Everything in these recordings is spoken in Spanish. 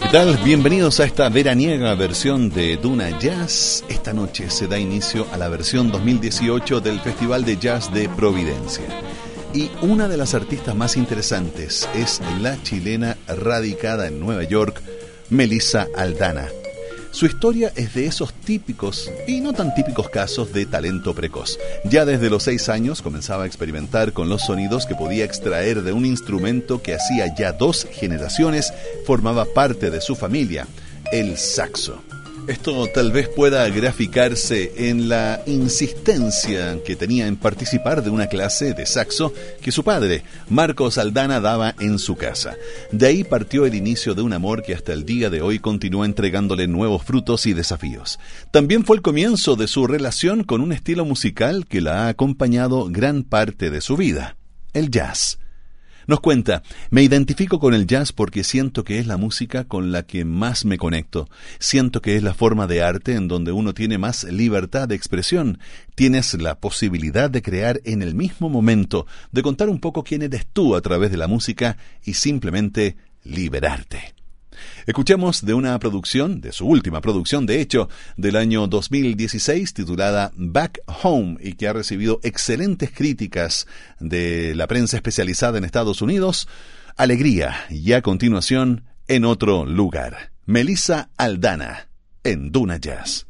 ¿Qué tal? Bienvenidos a esta veraniega versión de Duna Jazz. Esta noche se da inicio a la versión 2018 del Festival de Jazz de Providencia. Y una de las artistas más interesantes es la chilena radicada en Nueva York, Melissa Aldana. Su historia es de esos típicos y no tan típicos casos de talento precoz. Ya desde los seis años comenzaba a experimentar con los sonidos que podía extraer de un instrumento que hacía ya dos generaciones formaba parte de su familia, el saxo. Esto tal vez pueda graficarse en la insistencia que tenía en participar de una clase de saxo que su padre, Marcos Aldana, daba en su casa. De ahí partió el inicio de un amor que hasta el día de hoy continúa entregándole nuevos frutos y desafíos. También fue el comienzo de su relación con un estilo musical que la ha acompañado gran parte de su vida, el jazz. Nos cuenta, me identifico con el jazz porque siento que es la música con la que más me conecto. Siento que es la forma de arte en donde uno tiene más libertad de expresión. Tienes la posibilidad de crear en el mismo momento, de contar un poco quién eres tú a través de la música y simplemente liberarte. Escuchemos de una producción, de su última producción de hecho, del año 2016 titulada Back Home y que ha recibido excelentes críticas de la prensa especializada en Estados Unidos, Alegría y a continuación en otro lugar. Melissa Aldana en Duna Jazz.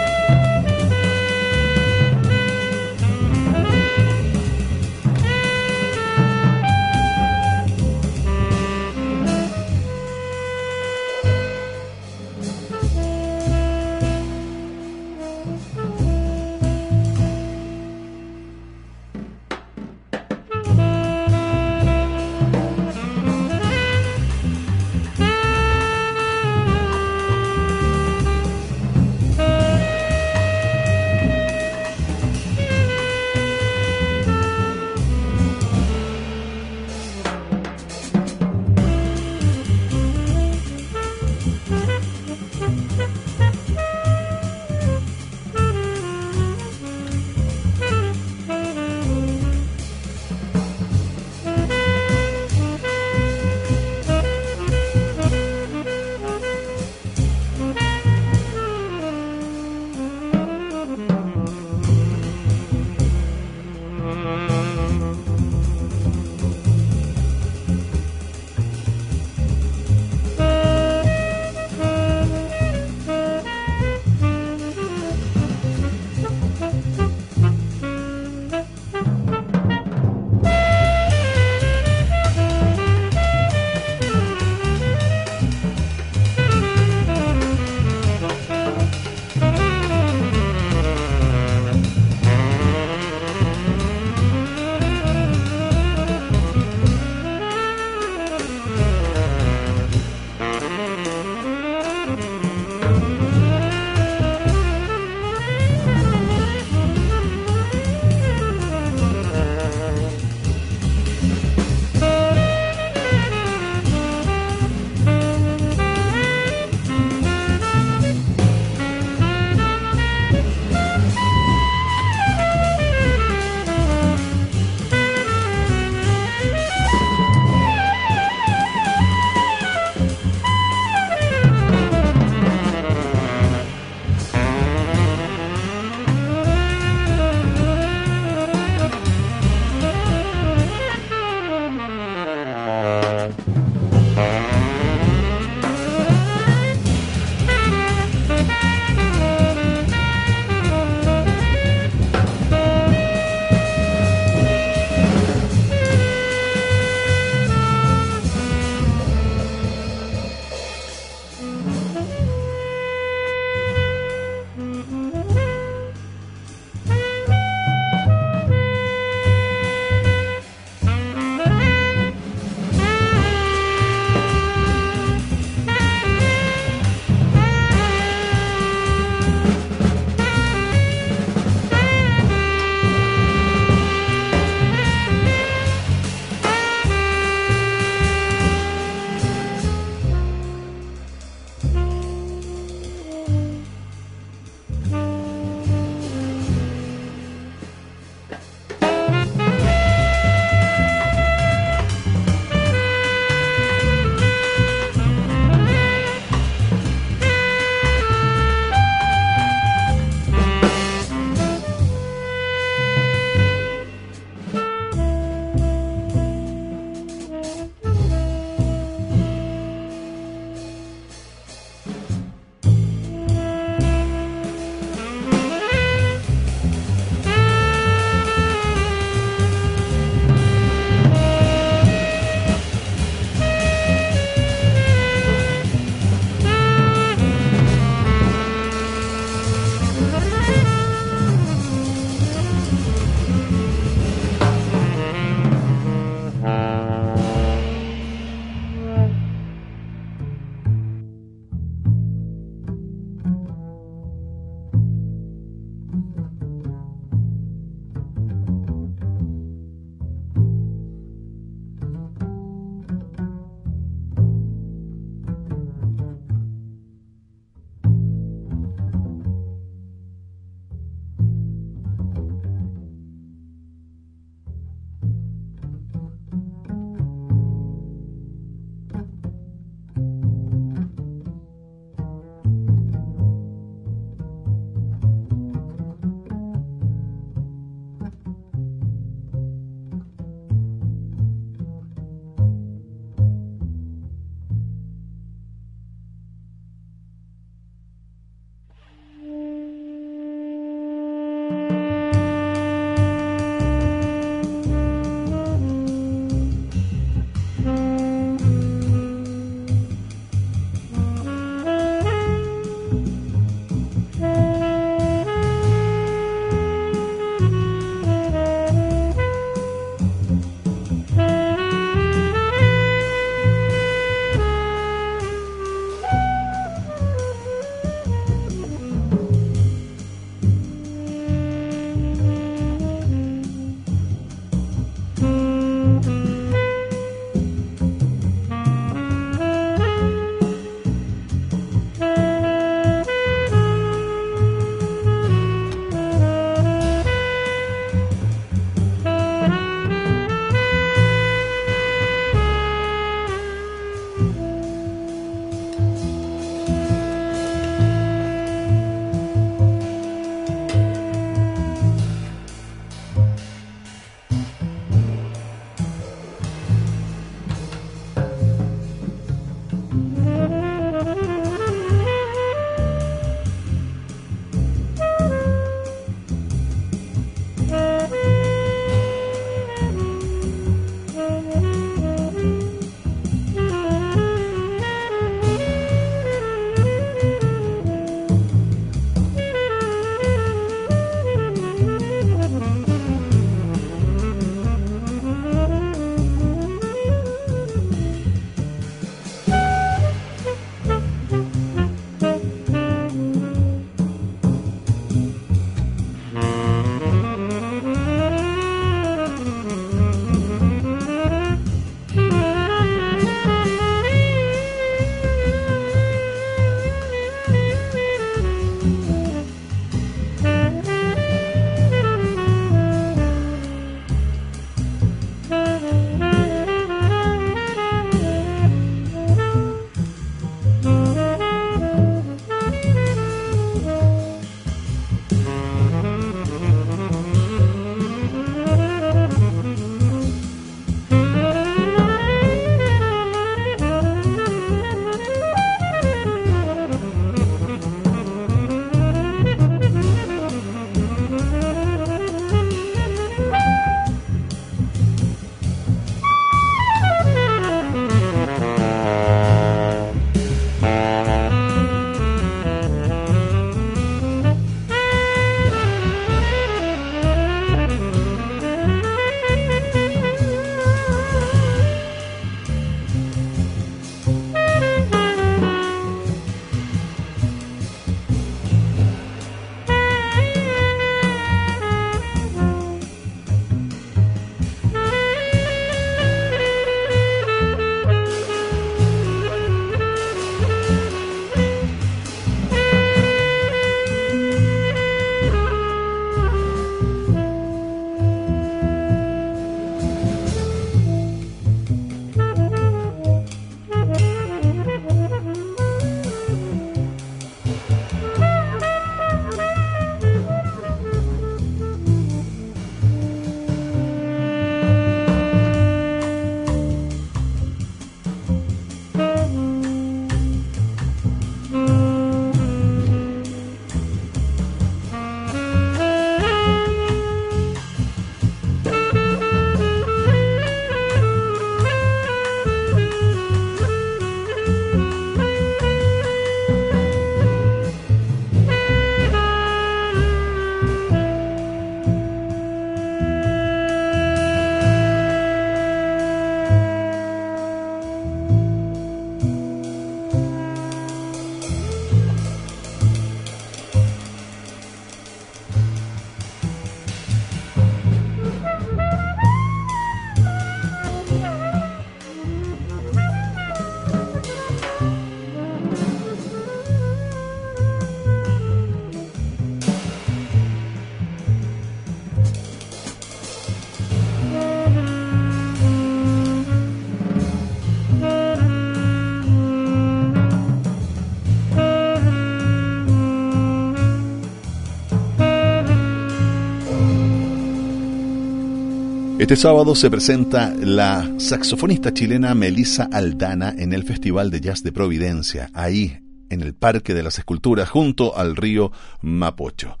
Este sábado se presenta la saxofonista chilena Melissa Aldana en el Festival de Jazz de Providencia, ahí en el Parque de las Esculturas, junto al río Mapocho.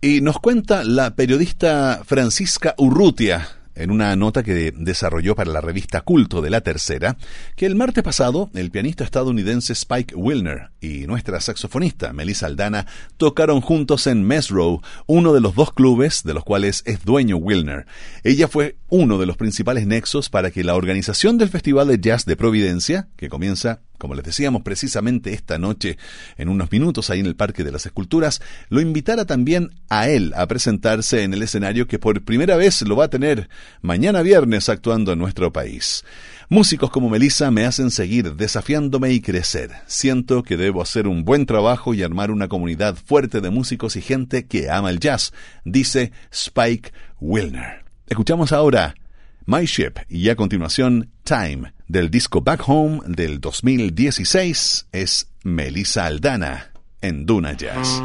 Y nos cuenta la periodista Francisca Urrutia, en una nota que desarrolló para la revista Culto de la Tercera, que el martes pasado el pianista estadounidense Spike Wilner y nuestra saxofonista Melissa Aldana tocaron juntos en Mesrow, uno de los dos clubes de los cuales es dueño Wilner. Ella fue uno de los principales nexos para que la organización del Festival de Jazz de Providencia, que comienza como les decíamos precisamente esta noche, en unos minutos ahí en el Parque de las Esculturas, lo invitara también a él a presentarse en el escenario que por primera vez lo va a tener mañana viernes actuando en nuestro país. Músicos como Melissa me hacen seguir desafiándome y crecer. Siento que debo hacer un buen trabajo y armar una comunidad fuerte de músicos y gente que ama el jazz, dice Spike Wilner. Escuchamos ahora My Ship y a continuación Time del disco Back Home del 2016 es Melissa Aldana en Duna Jazz.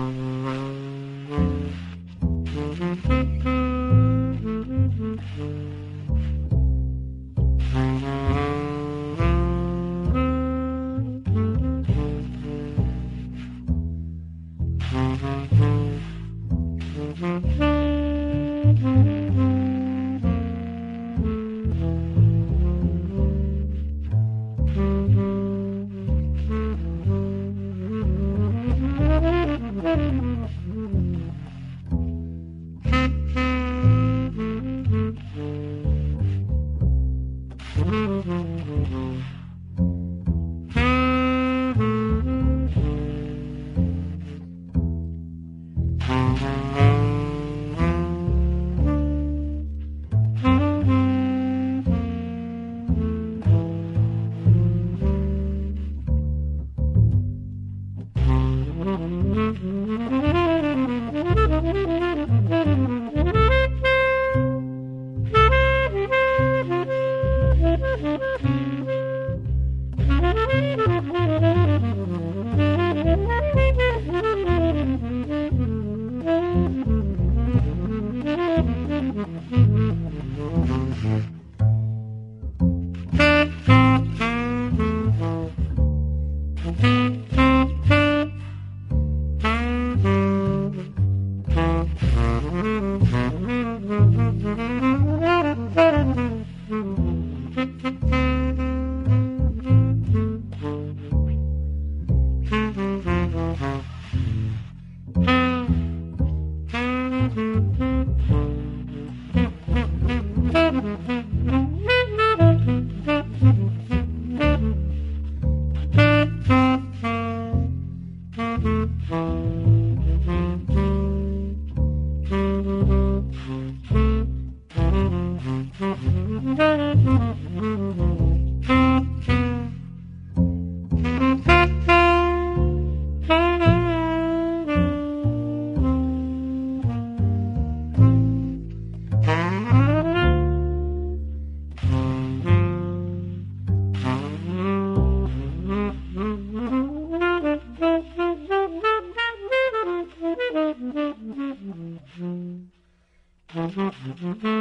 Mm-hmm.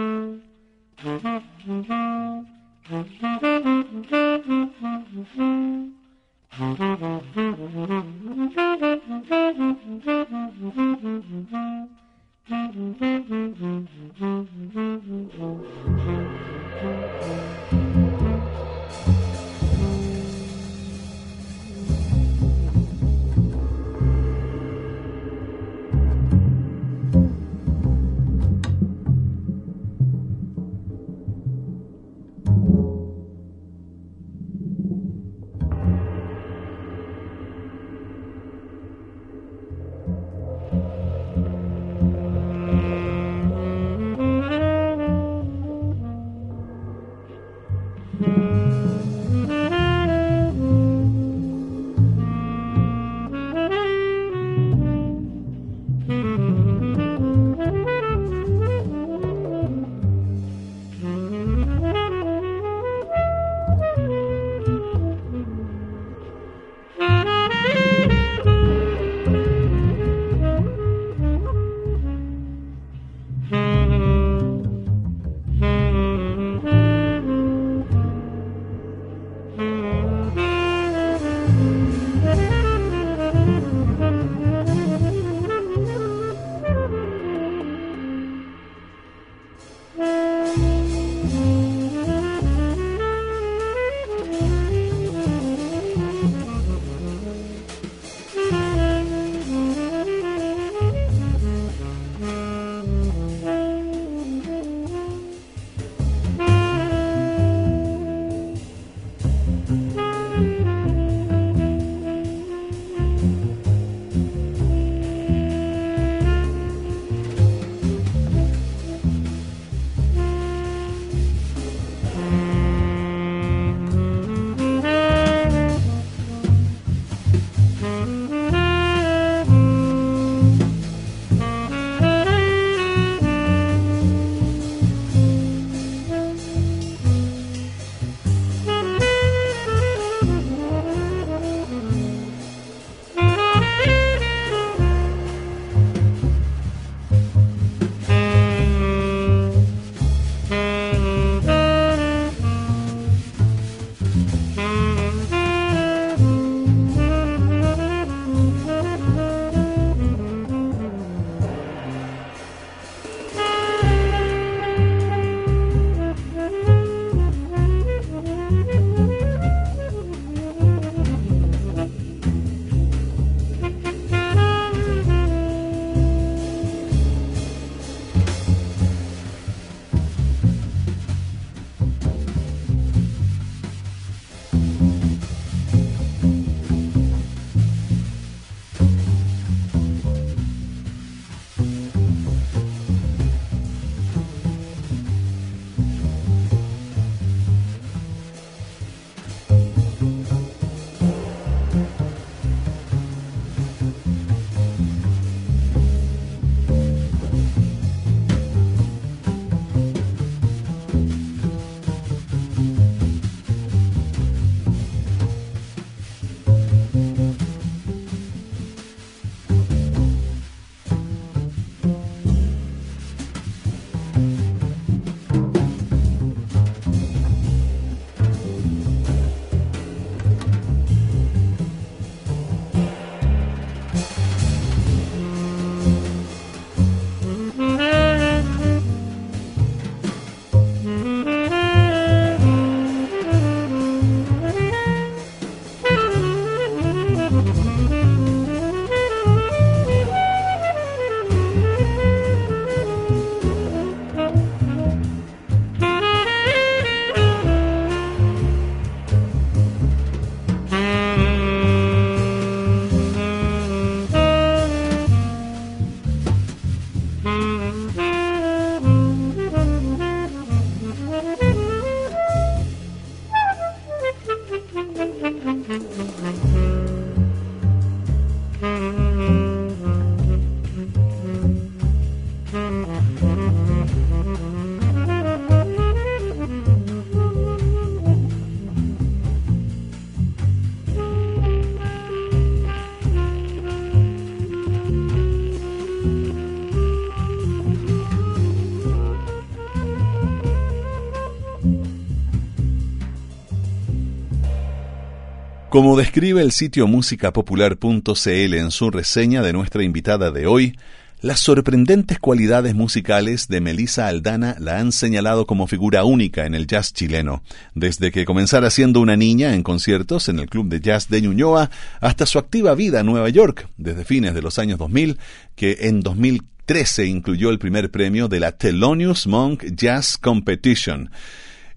Como describe el sitio musicapopular.cl en su reseña de nuestra invitada de hoy, las sorprendentes cualidades musicales de Melissa Aldana la han señalado como figura única en el jazz chileno, desde que comenzara siendo una niña en conciertos en el Club de Jazz de Ñuñoa hasta su activa vida en Nueva York, desde fines de los años 2000, que en 2013 incluyó el primer premio de la Thelonious Monk Jazz Competition.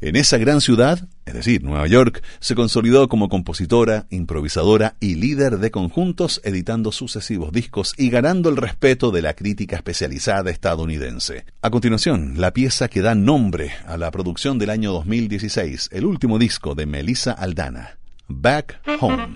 En esa gran ciudad, es decir, Nueva York, se consolidó como compositora, improvisadora y líder de conjuntos, editando sucesivos discos y ganando el respeto de la crítica especializada estadounidense. A continuación, la pieza que da nombre a la producción del año 2016, el último disco de Melissa Aldana, Back Home.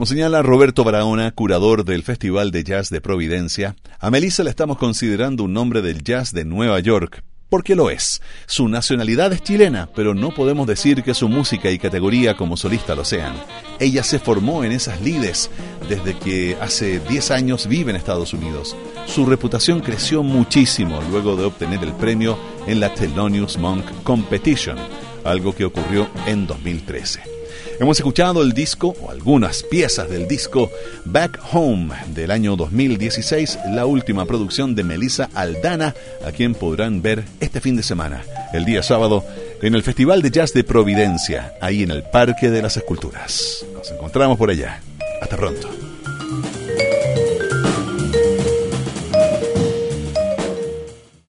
Como señala Roberto Barahona, curador del Festival de Jazz de Providencia, a Melissa la estamos considerando un nombre del jazz de Nueva York, porque lo es. Su nacionalidad es chilena, pero no podemos decir que su música y categoría como solista lo sean. Ella se formó en esas lides desde que hace 10 años vive en Estados Unidos. Su reputación creció muchísimo luego de obtener el premio en la Thelonious Monk Competition, algo que ocurrió en 2013. Hemos escuchado el disco, o algunas piezas del disco Back Home del año 2016, la última producción de Melissa Aldana, a quien podrán ver este fin de semana, el día sábado, en el Festival de Jazz de Providencia, ahí en el Parque de las Esculturas. Nos encontramos por allá. Hasta pronto.